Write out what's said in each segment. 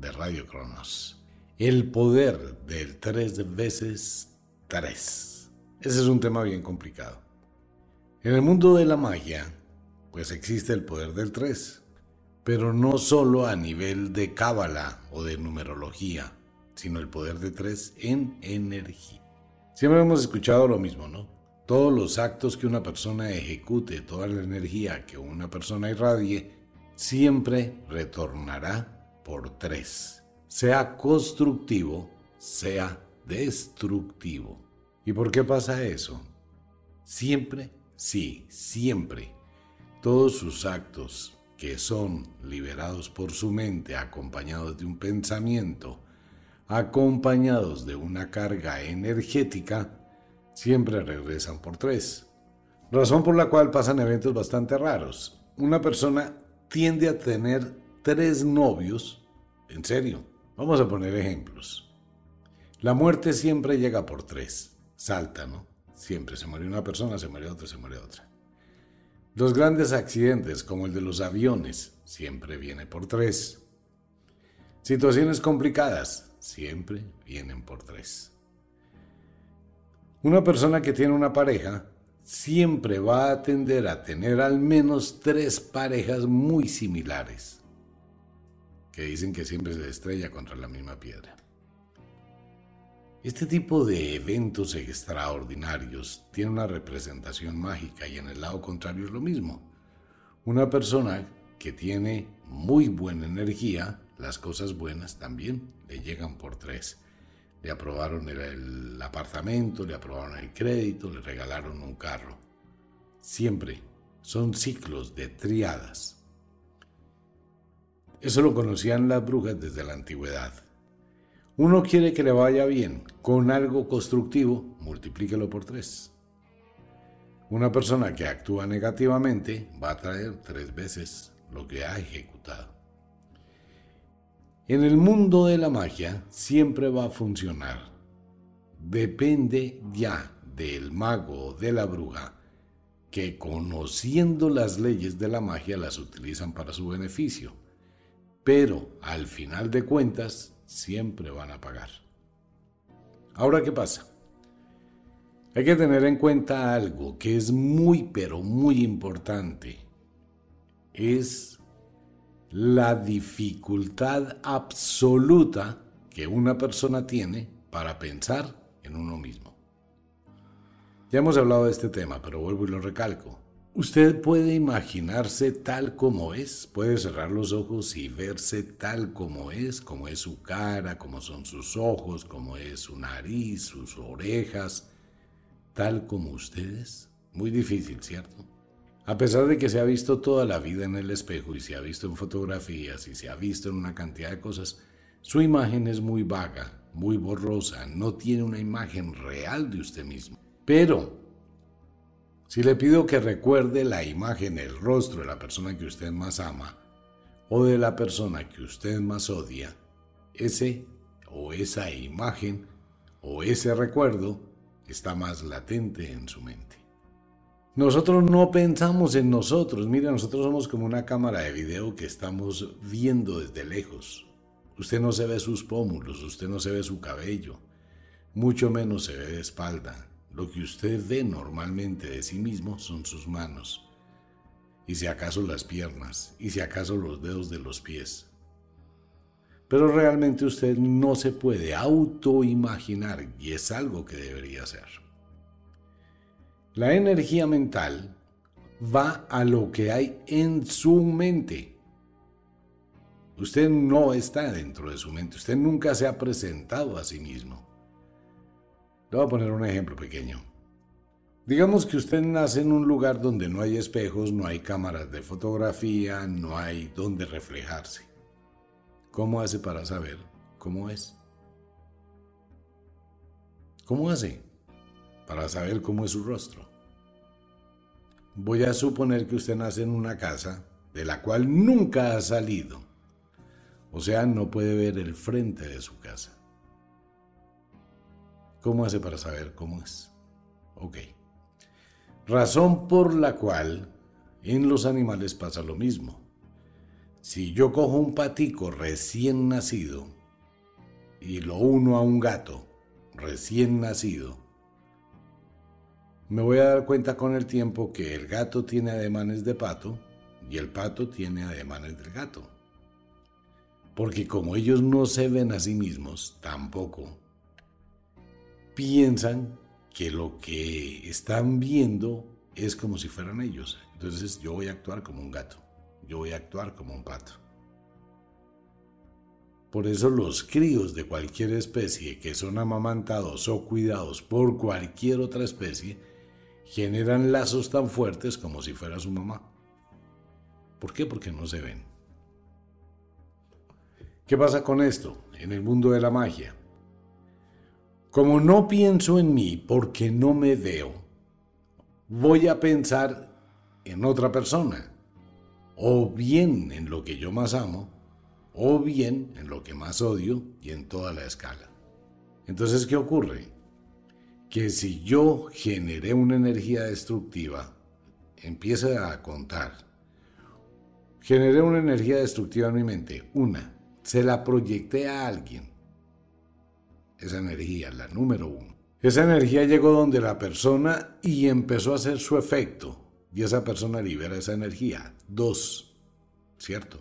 de Radio Cronos. El poder del tres veces tres. Ese es un tema bien complicado. En el mundo de la magia, pues existe el poder del tres, pero no solo a nivel de cábala o de numerología, sino el poder de tres en energía. Siempre hemos escuchado lo mismo, ¿no? Todos los actos que una persona ejecute, toda la energía que una persona irradie, siempre retornará por tres, sea constructivo, sea destructivo. ¿Y por qué pasa eso? Siempre, sí, siempre, todos sus actos que son liberados por su mente, acompañados de un pensamiento, acompañados de una carga energética, siempre regresan por tres. Razón por la cual pasan eventos bastante raros. Una persona tiende a tener tres novios en serio, vamos a poner ejemplos. La muerte siempre llega por tres. Salta, ¿no? Siempre se muere una persona, se muere otra, se muere otra. Los grandes accidentes, como el de los aviones, siempre viene por tres. Situaciones complicadas, siempre vienen por tres. Una persona que tiene una pareja siempre va a tender a tener al menos tres parejas muy similares que dicen que siempre se estrella contra la misma piedra. Este tipo de eventos extraordinarios tiene una representación mágica y en el lado contrario es lo mismo. Una persona que tiene muy buena energía, las cosas buenas también le llegan por tres. Le aprobaron el, apartamento, le aprobaron el crédito, le regalaron un carro. Siempre son ciclos de triadas eso lo conocían las brujas desde la antigüedad. Uno quiere que le vaya bien con algo constructivo, multiplíquelo por tres. Una persona que actúa negativamente va a traer tres veces lo que ha ejecutado. En el mundo de la magia siempre va a funcionar. Depende ya del mago o de la bruja que conociendo las leyes de la magia las utilizan para su beneficio pero al final de cuentas siempre van a pagar. Ahora, ¿qué pasa? Hay que tener en cuenta algo que es muy, pero muy importante. Es la dificultad absoluta que una persona tiene para pensar en uno mismo. Ya hemos hablado de este tema, pero vuelvo y lo recalco. Usted puede imaginarse tal como es, puede cerrar los ojos y verse tal como es, como es su cara, como son sus ojos, como es su nariz, sus orejas, tal como usted es. Muy difícil, ¿cierto? A pesar de que se ha visto toda la vida en el espejo y se ha visto en fotografías y se ha visto en una cantidad de cosas, su imagen es muy vaga, muy borrosa, no tiene una imagen real de usted mismo. Pero si le pido que recuerde la imagen, el rostro de la persona que usted más ama o de la persona que usted más odia, ese o esa imagen o ese recuerdo está más latente en su mente. Nosotros no pensamos en nosotros. Mira, nosotros somos como una cámara de video que estamos viendo desde lejos. Usted no se ve sus pómulos, usted no se ve su cabello, mucho menos se ve de espalda. Lo que usted ve normalmente de sí mismo son sus manos, y si acaso las piernas, y si acaso los dedos de los pies. Pero realmente usted no se puede autoimaginar y es algo que debería hacer. La energía mental va a lo que hay en su mente. Usted no está dentro de su mente, usted nunca se ha presentado a sí mismo. Le voy a poner un ejemplo pequeño. Digamos que usted nace en un lugar donde no hay espejos, no hay cámaras de fotografía, no hay donde reflejarse. ¿Cómo hace para saber cómo es. ¿Cómo hace para saber cómo es su rostro? Voy a suponer que usted nace en una casa de la cual nunca ha salido. O sea, no puede ver el frente de su casa. ¿Cómo hace para saber cómo es? Ok. Razón por la cual en los animales pasa lo mismo. Si yo cojo un patico recién nacido y lo uno a un gato recién nacido, me voy a dar cuenta con el tiempo que el gato tiene ademanes de pato y el pato tiene ademanes del gato. Porque como ellos no se ven a sí mismos, tampoco piensan que lo que están viendo es como si fueran ellos. Entonces yo voy a actuar como un gato, yo voy a actuar como un pato. Por eso los críos de cualquier especie que son amamantados o cuidados por cualquier otra especie generan lazos tan fuertes como si fuera su mamá. ¿Por qué? Porque no se ven. ¿Qué pasa con esto en el mundo de la magia? Como no pienso en mí porque no me veo, voy a pensar en otra persona, o bien en lo que yo más amo, o bien en lo que más odio y en toda la escala. Entonces, ¿qué ocurre? Que si yo generé una energía destructiva, empieza a contar. Generé una energía destructiva en mi mente. Una, se la proyecté a alguien esa energía, la número uno. Esa energía llegó donde la persona y empezó a hacer su efecto. Y esa persona libera esa energía. Dos, ¿cierto?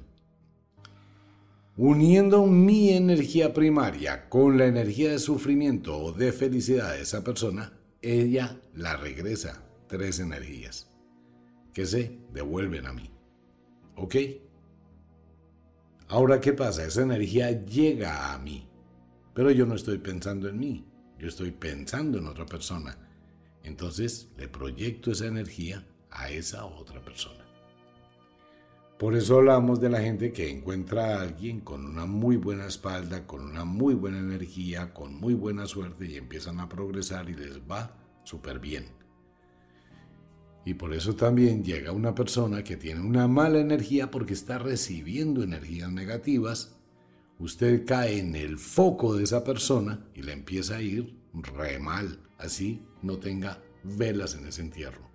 Uniendo mi energía primaria con la energía de sufrimiento o de felicidad de esa persona, ella la regresa. Tres energías que se devuelven a mí. ¿Ok? Ahora, ¿qué pasa? Esa energía llega a mí. Pero yo no estoy pensando en mí, yo estoy pensando en otra persona. Entonces le proyecto esa energía a esa otra persona. Por eso hablamos de la gente que encuentra a alguien con una muy buena espalda, con una muy buena energía, con muy buena suerte y empiezan a progresar y les va súper bien. Y por eso también llega una persona que tiene una mala energía porque está recibiendo energías negativas usted cae en el foco de esa persona y le empieza a ir re mal, así no tenga velas en ese entierro.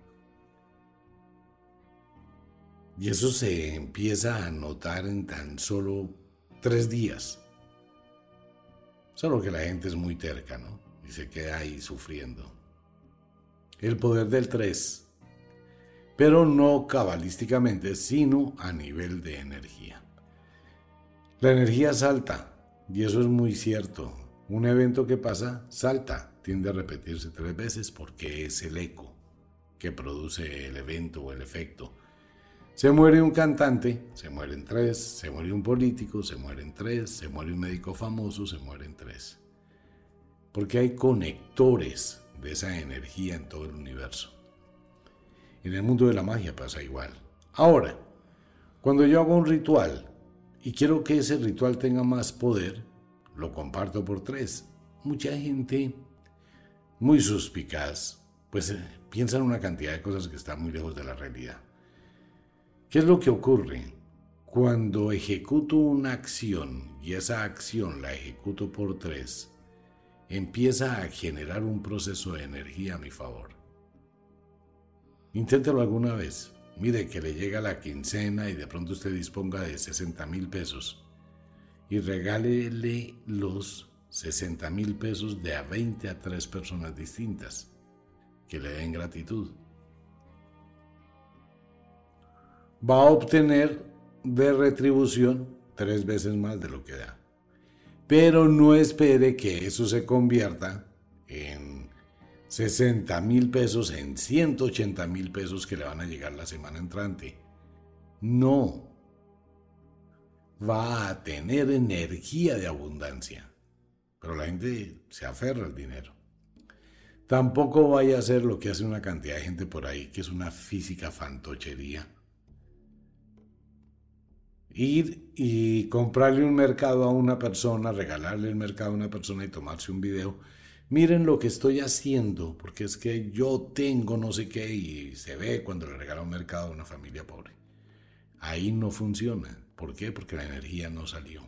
Y eso se empieza a notar en tan solo tres días. Solo que la gente es muy terca, ¿no? Y se queda ahí sufriendo. El poder del tres, pero no cabalísticamente, sino a nivel de energía. La energía salta, y eso es muy cierto. Un evento que pasa salta, tiende a repetirse tres veces porque es el eco que produce el evento o el efecto. Se muere un cantante, se mueren tres, se muere un político, se mueren tres, se muere un médico famoso, se mueren tres. Porque hay conectores de esa energía en todo el universo. En el mundo de la magia pasa igual. Ahora, cuando yo hago un ritual y quiero que ese ritual tenga más poder, lo comparto por tres. Mucha gente muy suspicaz, pues eh, piensa en una cantidad de cosas que están muy lejos de la realidad. ¿Qué es lo que ocurre? Cuando ejecuto una acción y esa acción la ejecuto por tres, empieza a generar un proceso de energía a mi favor. Inténtalo alguna vez. Mire que le llega la quincena y de pronto usted disponga de 60 mil pesos y regálele los 60 mil pesos de a 20 a 3 personas distintas que le den gratitud. Va a obtener de retribución tres veces más de lo que da. Pero no espere que eso se convierta en 60 mil pesos en 180 mil pesos que le van a llegar la semana entrante. No. Va a tener energía de abundancia. Pero la gente se aferra al dinero. Tampoco vaya a hacer lo que hace una cantidad de gente por ahí, que es una física fantochería. Ir y comprarle un mercado a una persona, regalarle el mercado a una persona y tomarse un video. Miren lo que estoy haciendo, porque es que yo tengo no sé qué y se ve cuando le regala un mercado a una familia pobre. Ahí no funciona. ¿Por qué? Porque la energía no salió.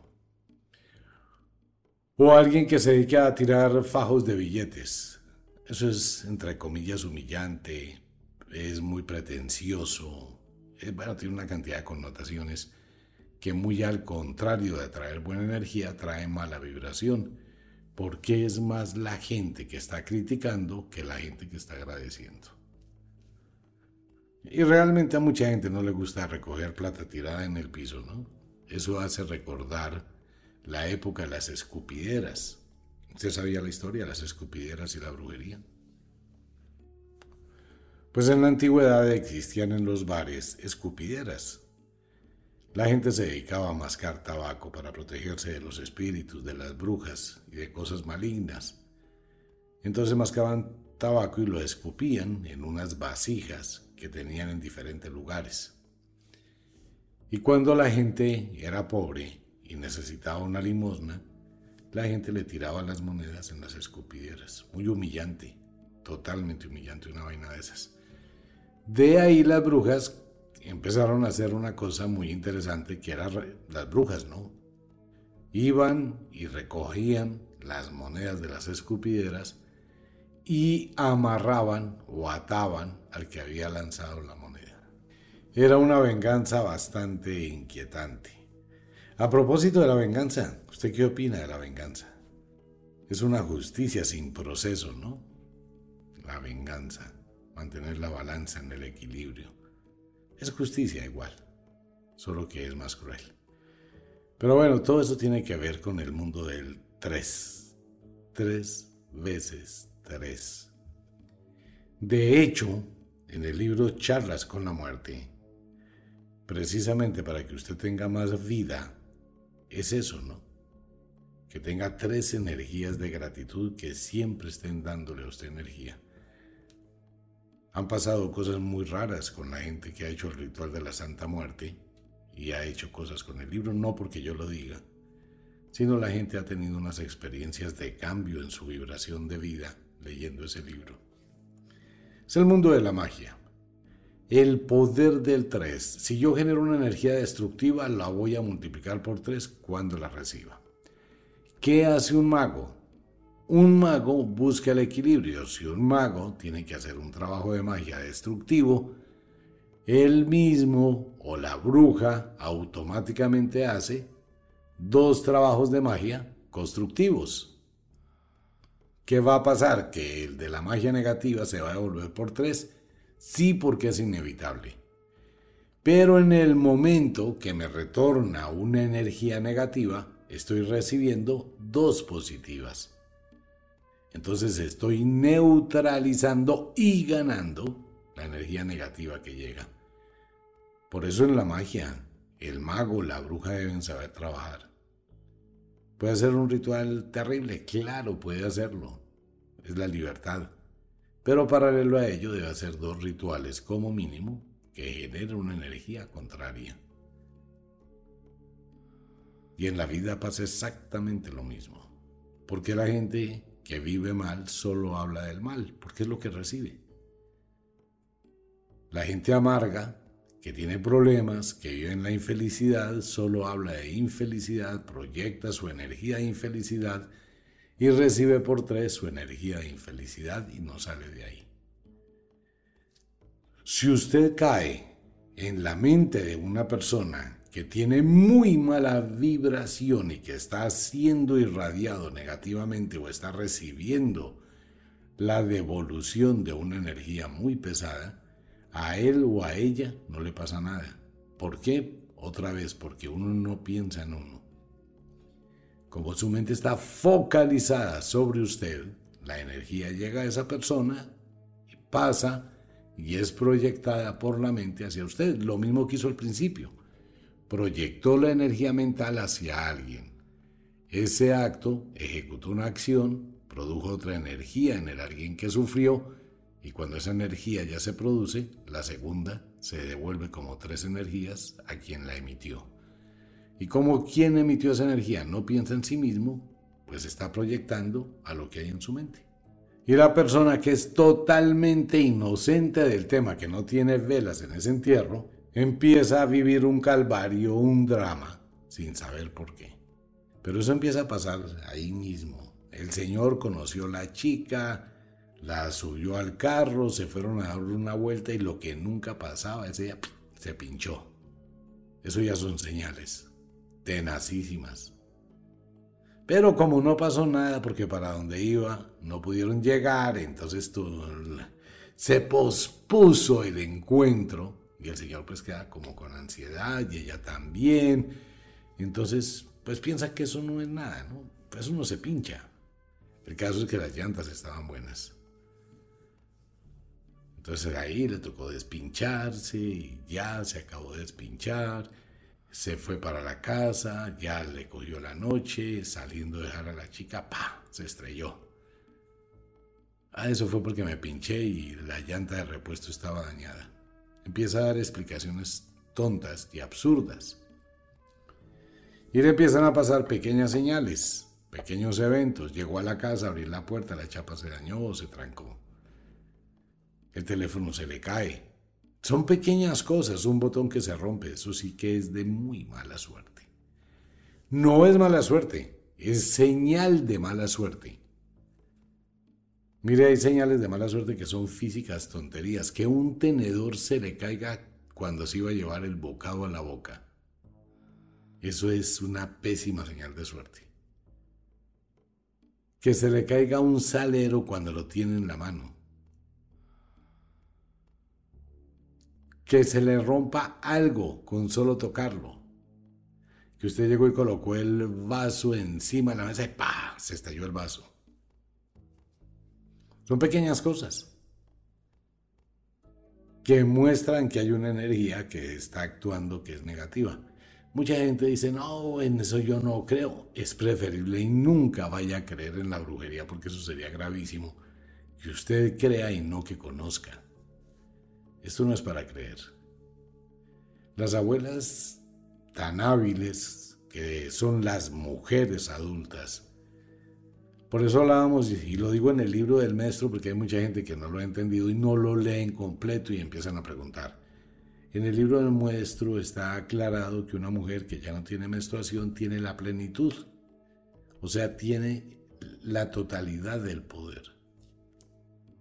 O alguien que se dedique a tirar fajos de billetes. Eso es, entre comillas, humillante, es muy pretencioso, es, bueno, tiene una cantidad de connotaciones que muy al contrario de traer buena energía, trae mala vibración, porque es más la gente que está criticando que la gente que está agradeciendo. Y realmente a mucha gente no le gusta recoger plata tirada en el piso, ¿no? Eso hace recordar la época de las escupideras. ¿Usted sabía la historia de las escupideras y la brujería? Pues en la antigüedad existían en los bares escupideras. La gente se dedicaba a mascar tabaco para protegerse de los espíritus, de las brujas y de cosas malignas. Entonces mascaban tabaco y lo escupían en unas vasijas que tenían en diferentes lugares. Y cuando la gente era pobre y necesitaba una limosna, la gente le tiraba las monedas en las escupideras. Muy humillante, totalmente humillante una vaina de esas. De ahí las brujas empezaron a hacer una cosa muy interesante que era las brujas, ¿no? Iban y recogían las monedas de las escupideras y amarraban o ataban al que había lanzado la moneda. Era una venganza bastante inquietante. A propósito de la venganza, ¿usted qué opina de la venganza? Es una justicia sin proceso, ¿no? La venganza mantener la balanza en el equilibrio. Es justicia igual, solo que es más cruel. Pero bueno, todo eso tiene que ver con el mundo del tres. Tres veces tres. De hecho, en el libro Charlas con la muerte, precisamente para que usted tenga más vida, es eso, ¿no? Que tenga tres energías de gratitud que siempre estén dándole a usted energía. Han pasado cosas muy raras con la gente que ha hecho el ritual de la Santa Muerte y ha hecho cosas con el libro, no porque yo lo diga, sino la gente ha tenido unas experiencias de cambio en su vibración de vida leyendo ese libro. Es el mundo de la magia. El poder del 3. Si yo genero una energía destructiva, la voy a multiplicar por 3 cuando la reciba. ¿Qué hace un mago? Un mago busca el equilibrio. Si un mago tiene que hacer un trabajo de magia destructivo, él mismo o la bruja automáticamente hace dos trabajos de magia constructivos. ¿Qué va a pasar? Que el de la magia negativa se va a devolver por tres. Sí, porque es inevitable. Pero en el momento que me retorna una energía negativa, estoy recibiendo dos positivas. Entonces estoy neutralizando y ganando la energía negativa que llega. Por eso en la magia, el mago, la bruja deben saber trabajar. Puede ser un ritual terrible, claro, puede hacerlo. Es la libertad. Pero paralelo a ello debe hacer dos rituales como mínimo que generen una energía contraria. Y en la vida pasa exactamente lo mismo. Porque la gente que vive mal solo habla del mal, porque es lo que recibe. La gente amarga, que tiene problemas, que vive en la infelicidad, solo habla de infelicidad, proyecta su energía de infelicidad y recibe por tres su energía de infelicidad y no sale de ahí. Si usted cae en la mente de una persona que tiene muy mala vibración y que está siendo irradiado negativamente o está recibiendo la devolución de una energía muy pesada, a él o a ella no le pasa nada. ¿Por qué? Otra vez, porque uno no piensa en uno. Como su mente está focalizada sobre usted, la energía llega a esa persona y pasa y es proyectada por la mente hacia usted. Lo mismo que hizo al principio proyectó la energía mental hacia alguien. Ese acto ejecutó una acción, produjo otra energía en el alguien que sufrió y cuando esa energía ya se produce, la segunda se devuelve como tres energías a quien la emitió. Y como quien emitió esa energía no piensa en sí mismo, pues está proyectando a lo que hay en su mente. Y la persona que es totalmente inocente del tema, que no tiene velas en ese entierro, empieza a vivir un calvario, un drama, sin saber por qué. Pero eso empieza a pasar ahí mismo. El señor conoció a la chica, la subió al carro, se fueron a dar una vuelta y lo que nunca pasaba, ese día se pinchó. Eso ya son señales tenacísimas. Pero como no pasó nada porque para donde iba no pudieron llegar, entonces se pospuso el encuentro y el señor pues queda como con ansiedad y ella también. Entonces pues piensa que eso no es nada, ¿no? Pues uno se pincha. El caso es que las llantas estaban buenas. Entonces ahí le tocó despincharse y ya se acabó de despinchar. Se fue para la casa, ya le cogió la noche, saliendo a dejar a la chica, ¡pa! Se estrelló. Ah, eso fue porque me pinché y la llanta de repuesto estaba dañada empieza a dar explicaciones tontas y absurdas. Y le empiezan a pasar pequeñas señales, pequeños eventos. Llegó a la casa, abrir la puerta, la chapa se dañó o se trancó. El teléfono se le cae. Son pequeñas cosas, un botón que se rompe, eso sí que es de muy mala suerte. No es mala suerte, es señal de mala suerte. Mire, hay señales de mala suerte que son físicas tonterías. Que un tenedor se le caiga cuando se iba a llevar el bocado a la boca. Eso es una pésima señal de suerte. Que se le caiga un salero cuando lo tiene en la mano. Que se le rompa algo con solo tocarlo. Que usted llegó y colocó el vaso encima de la mesa y ¡pa! se estalló el vaso. Son pequeñas cosas que muestran que hay una energía que está actuando que es negativa. Mucha gente dice, no, en eso yo no creo. Es preferible y nunca vaya a creer en la brujería porque eso sería gravísimo. Que usted crea y no que conozca. Esto no es para creer. Las abuelas tan hábiles que son las mujeres adultas por eso hablábamos, y lo digo en el libro del maestro, porque hay mucha gente que no lo ha entendido y no lo leen completo y empiezan a preguntar. En el libro del maestro está aclarado que una mujer que ya no tiene menstruación tiene la plenitud, o sea, tiene la totalidad del poder,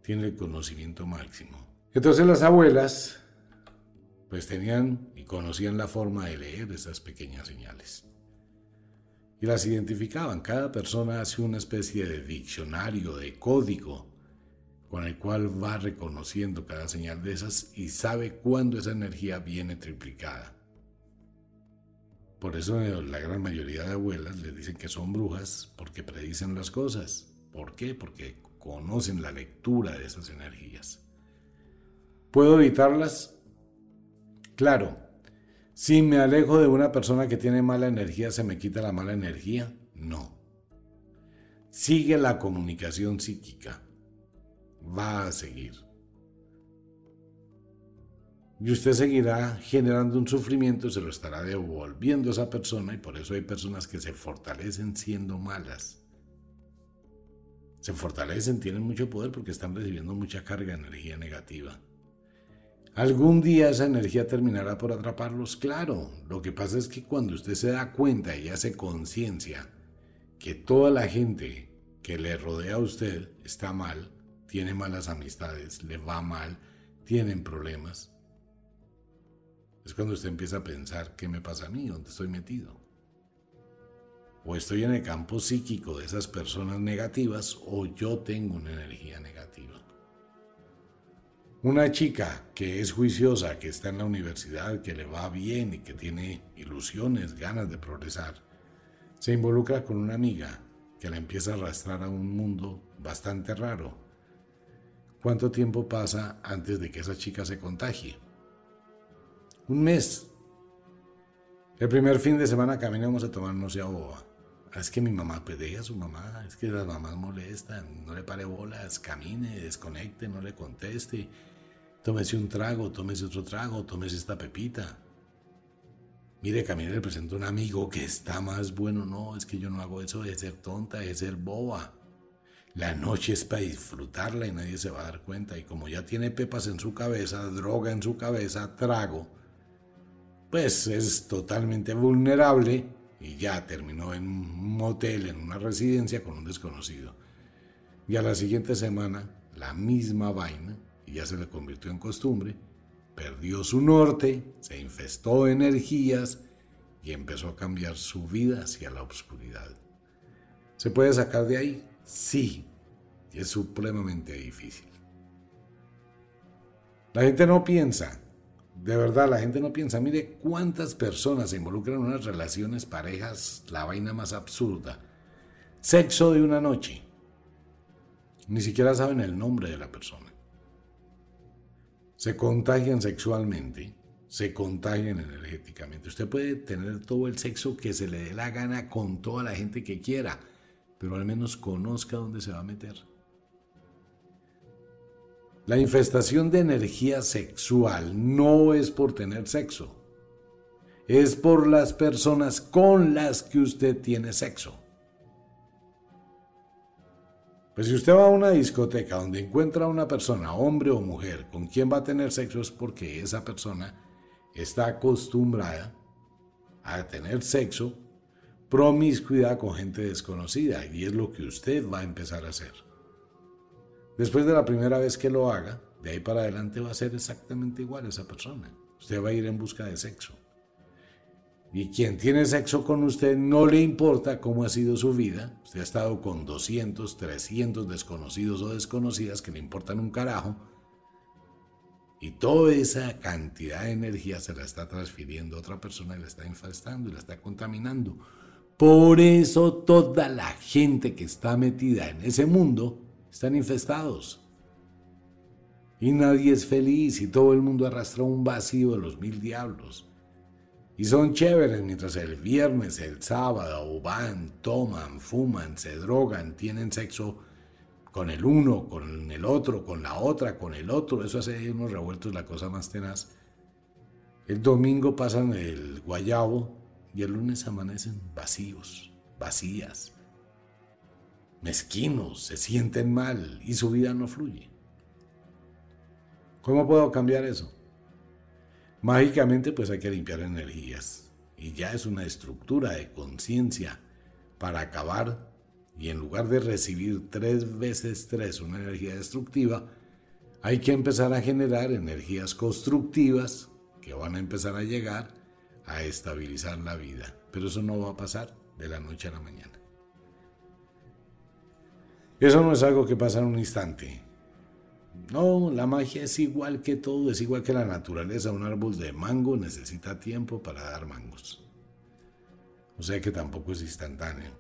tiene el conocimiento máximo. Entonces las abuelas pues tenían y conocían la forma de leer esas pequeñas señales las identificaban. Cada persona hace una especie de diccionario, de código, con el cual va reconociendo cada señal de esas y sabe cuándo esa energía viene triplicada. Por eso eh, la gran mayoría de abuelas les dicen que son brujas porque predicen las cosas. ¿Por qué? Porque conocen la lectura de esas energías. ¿Puedo evitarlas? Claro, si me alejo de una persona que tiene mala energía, ¿se me quita la mala energía? No. Sigue la comunicación psíquica. Va a seguir. Y usted seguirá generando un sufrimiento, se lo estará devolviendo a esa persona y por eso hay personas que se fortalecen siendo malas. Se fortalecen, tienen mucho poder porque están recibiendo mucha carga de energía negativa. ¿Algún día esa energía terminará por atraparlos? Claro, lo que pasa es que cuando usted se da cuenta y hace conciencia que toda la gente que le rodea a usted está mal, tiene malas amistades, le va mal, tienen problemas, es cuando usted empieza a pensar, ¿qué me pasa a mí? ¿Dónde estoy metido? O estoy en el campo psíquico de esas personas negativas o yo tengo una energía negativa. Una chica que es juiciosa, que está en la universidad, que le va bien y que tiene ilusiones, ganas de progresar, se involucra con una amiga que la empieza a arrastrar a un mundo bastante raro. ¿Cuánto tiempo pasa antes de que esa chica se contagie? Un mes. El primer fin de semana caminamos a tomarnos ya boba. Ah, es que mi mamá, deje a su mamá, es que las mamás molestan, no le pare bolas, camine, desconecte, no le conteste tómese un trago, tómese otro trago, tómese esta pepita. Mire, Camila le presento a un amigo que está más bueno. No, es que yo no hago eso de ser tonta, de ser boba. La noche es para disfrutarla y nadie se va a dar cuenta. Y como ya tiene pepas en su cabeza, droga en su cabeza, trago, pues es totalmente vulnerable y ya terminó en un motel, en una residencia con un desconocido. Y a la siguiente semana, la misma vaina, ya se le convirtió en costumbre, perdió su norte, se infestó de energías y empezó a cambiar su vida hacia la oscuridad. ¿Se puede sacar de ahí? Sí, y es supremamente difícil. La gente no piensa, de verdad, la gente no piensa, mire cuántas personas se involucran en unas relaciones, parejas, la vaina más absurda. Sexo de una noche. Ni siquiera saben el nombre de la persona se contagian sexualmente, se contagian energéticamente. Usted puede tener todo el sexo que se le dé la gana con toda la gente que quiera, pero al menos conozca dónde se va a meter. La infestación de energía sexual no es por tener sexo, es por las personas con las que usted tiene sexo. Pues si usted va a una discoteca donde encuentra a una persona, hombre o mujer, con quien va a tener sexo es porque esa persona está acostumbrada a tener sexo, promiscuidad con gente desconocida y es lo que usted va a empezar a hacer. Después de la primera vez que lo haga, de ahí para adelante va a ser exactamente igual esa persona. Usted va a ir en busca de sexo. Y quien tiene sexo con usted no le importa cómo ha sido su vida. Usted ha estado con 200, 300 desconocidos o desconocidas que le importan un carajo. Y toda esa cantidad de energía se la está transfiriendo a otra persona y la está infestando y la está contaminando. Por eso toda la gente que está metida en ese mundo están infestados. Y nadie es feliz y todo el mundo arrastra un vacío de los mil diablos. Y son chéveres mientras el viernes, el sábado van, toman, fuman, se drogan, tienen sexo con el uno, con el otro, con la otra, con el otro. Eso hace unos revueltos la cosa más tenaz. El domingo pasan el guayabo y el lunes amanecen vacíos, vacías, mezquinos, se sienten mal y su vida no fluye. ¿Cómo puedo cambiar eso? Mágicamente pues hay que limpiar energías y ya es una estructura de conciencia para acabar y en lugar de recibir tres veces tres una energía destructiva, hay que empezar a generar energías constructivas que van a empezar a llegar a estabilizar la vida. Pero eso no va a pasar de la noche a la mañana. Eso no es algo que pasa en un instante. No, la magia es igual que todo, es igual que la naturaleza. Un árbol de mango necesita tiempo para dar mangos. O sea que tampoco es instantáneo.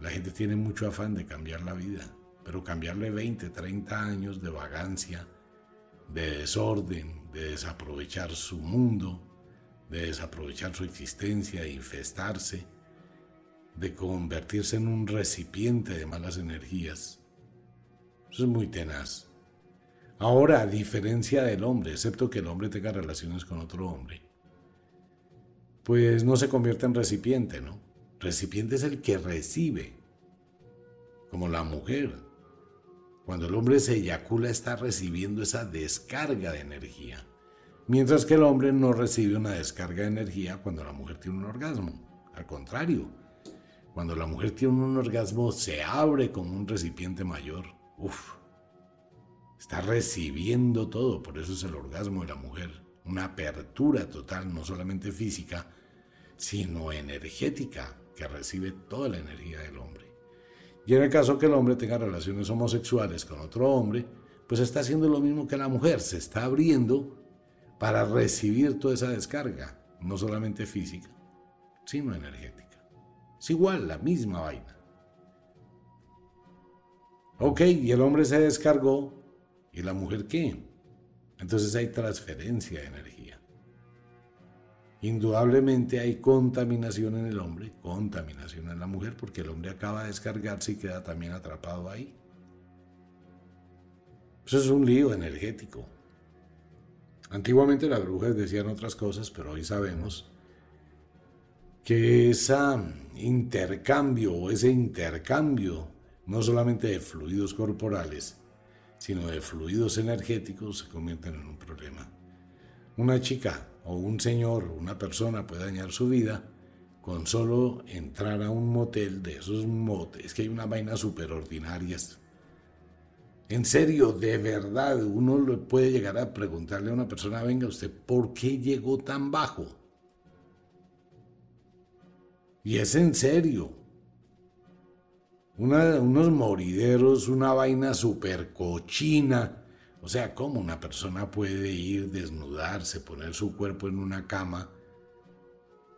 La gente tiene mucho afán de cambiar la vida, pero cambiarle 20, 30 años de vagancia, de desorden, de desaprovechar su mundo, de desaprovechar su existencia, de infestarse, de convertirse en un recipiente de malas energías. Eso es muy tenaz. Ahora, a diferencia del hombre, excepto que el hombre tenga relaciones con otro hombre, pues no se convierte en recipiente, ¿no? Recipiente es el que recibe, como la mujer. Cuando el hombre se eyacula está recibiendo esa descarga de energía, mientras que el hombre no recibe una descarga de energía cuando la mujer tiene un orgasmo. Al contrario, cuando la mujer tiene un orgasmo se abre como un recipiente mayor. Uf, está recibiendo todo, por eso es el orgasmo de la mujer, una apertura total, no solamente física, sino energética, que recibe toda la energía del hombre. Y en el caso que el hombre tenga relaciones homosexuales con otro hombre, pues está haciendo lo mismo que la mujer, se está abriendo para recibir toda esa descarga, no solamente física, sino energética. Es igual, la misma vaina. Ok, y el hombre se descargó ¿Y la mujer qué? Entonces hay transferencia de energía. Indudablemente hay contaminación en el hombre, contaminación en la mujer, porque el hombre acaba de descargarse y queda también atrapado ahí. Eso es un lío energético. Antiguamente las brujas decían otras cosas, pero hoy sabemos que ese intercambio o ese intercambio no solamente de fluidos corporales, sino de fluidos energéticos se convierten en un problema. Una chica o un señor, una persona puede dañar su vida con solo entrar a un motel de esos moteles, que hay una vaina súper ordinarias. En serio, de verdad, uno puede llegar a preguntarle a una persona, venga usted, ¿por qué llegó tan bajo? Y es en serio. Unos morideros, una vaina súper cochina. O sea, ¿cómo una persona puede ir, desnudarse, poner su cuerpo en una cama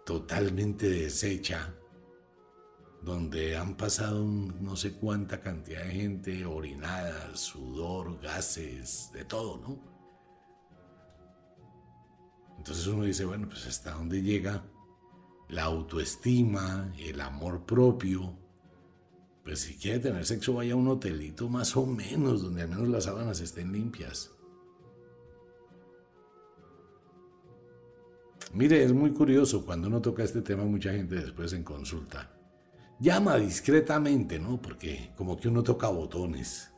totalmente deshecha, donde han pasado no sé cuánta cantidad de gente orinada, sudor, gases, de todo, ¿no? Entonces uno dice, bueno, pues hasta dónde llega la autoestima, el amor propio. Pues si quiere tener sexo, vaya a un hotelito más o menos, donde al menos las sábanas estén limpias. Mire, es muy curioso, cuando uno toca este tema, mucha gente después en consulta llama discretamente, ¿no? Porque como que uno toca botones.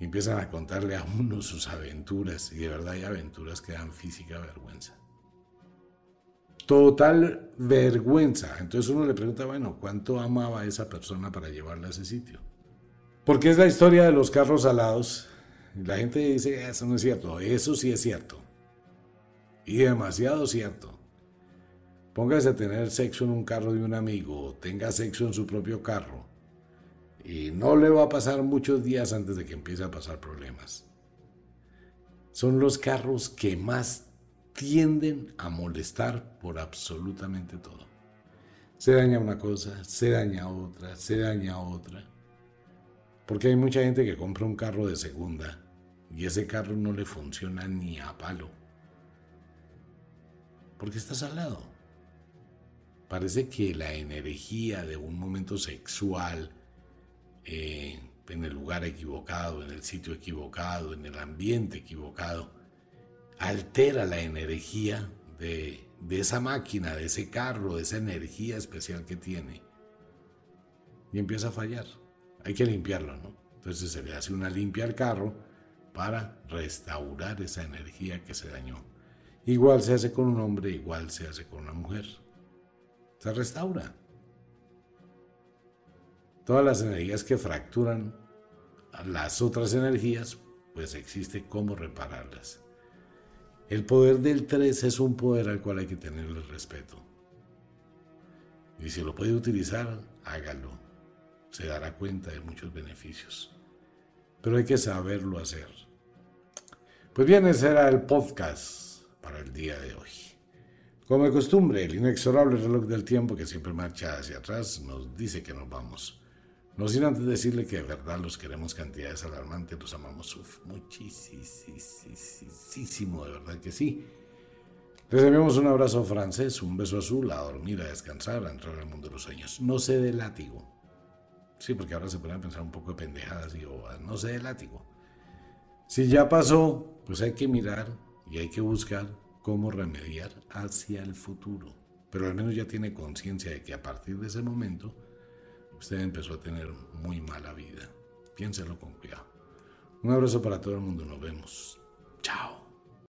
Y empiezan a contarle a uno sus aventuras, y de verdad hay aventuras que dan física vergüenza. Total vergüenza. Entonces uno le pregunta, bueno, ¿cuánto amaba esa persona para llevarla a ese sitio? Porque es la historia de los carros alados. La gente dice, eso no es cierto. Eso sí es cierto. Y demasiado cierto. Póngase a tener sexo en un carro de un amigo, tenga sexo en su propio carro, y no le va a pasar muchos días antes de que empiece a pasar problemas. Son los carros que más tienden a molestar por absolutamente todo. Se daña una cosa, se daña otra, se daña otra. Porque hay mucha gente que compra un carro de segunda y ese carro no le funciona ni a palo. Porque está salado. Parece que la energía de un momento sexual eh, en el lugar equivocado, en el sitio equivocado, en el ambiente equivocado, altera la energía de, de esa máquina, de ese carro, de esa energía especial que tiene. Y empieza a fallar. Hay que limpiarlo, ¿no? Entonces se le hace una limpia al carro para restaurar esa energía que se dañó. Igual se hace con un hombre, igual se hace con una mujer. Se restaura. Todas las energías que fracturan las otras energías, pues existe cómo repararlas. El poder del 3 es un poder al cual hay que tenerle respeto. Y si lo puede utilizar, hágalo. Se dará cuenta de muchos beneficios. Pero hay que saberlo hacer. Pues bien, ese era el podcast para el día de hoy. Como de costumbre, el inexorable reloj del tiempo que siempre marcha hacia atrás nos dice que nos vamos. No sin antes decirle que de verdad los queremos cantidades alarmantes, los amamos muchísimo, de verdad que sí. Les enviamos un abrazo francés, un beso azul, a dormir, a descansar, a entrar al mundo de los sueños. No sé de látigo. Sí, porque ahora se pueden pensar un poco de pendejadas y bobas. No sé de látigo. Si ya pasó, pues hay que mirar y hay que buscar cómo remediar hacia el futuro. Pero al menos ya tiene conciencia de que a partir de ese momento usted empezó a tener muy mala vida. Piénselo con cuidado. Un abrazo para todo el mundo, nos vemos. Chao.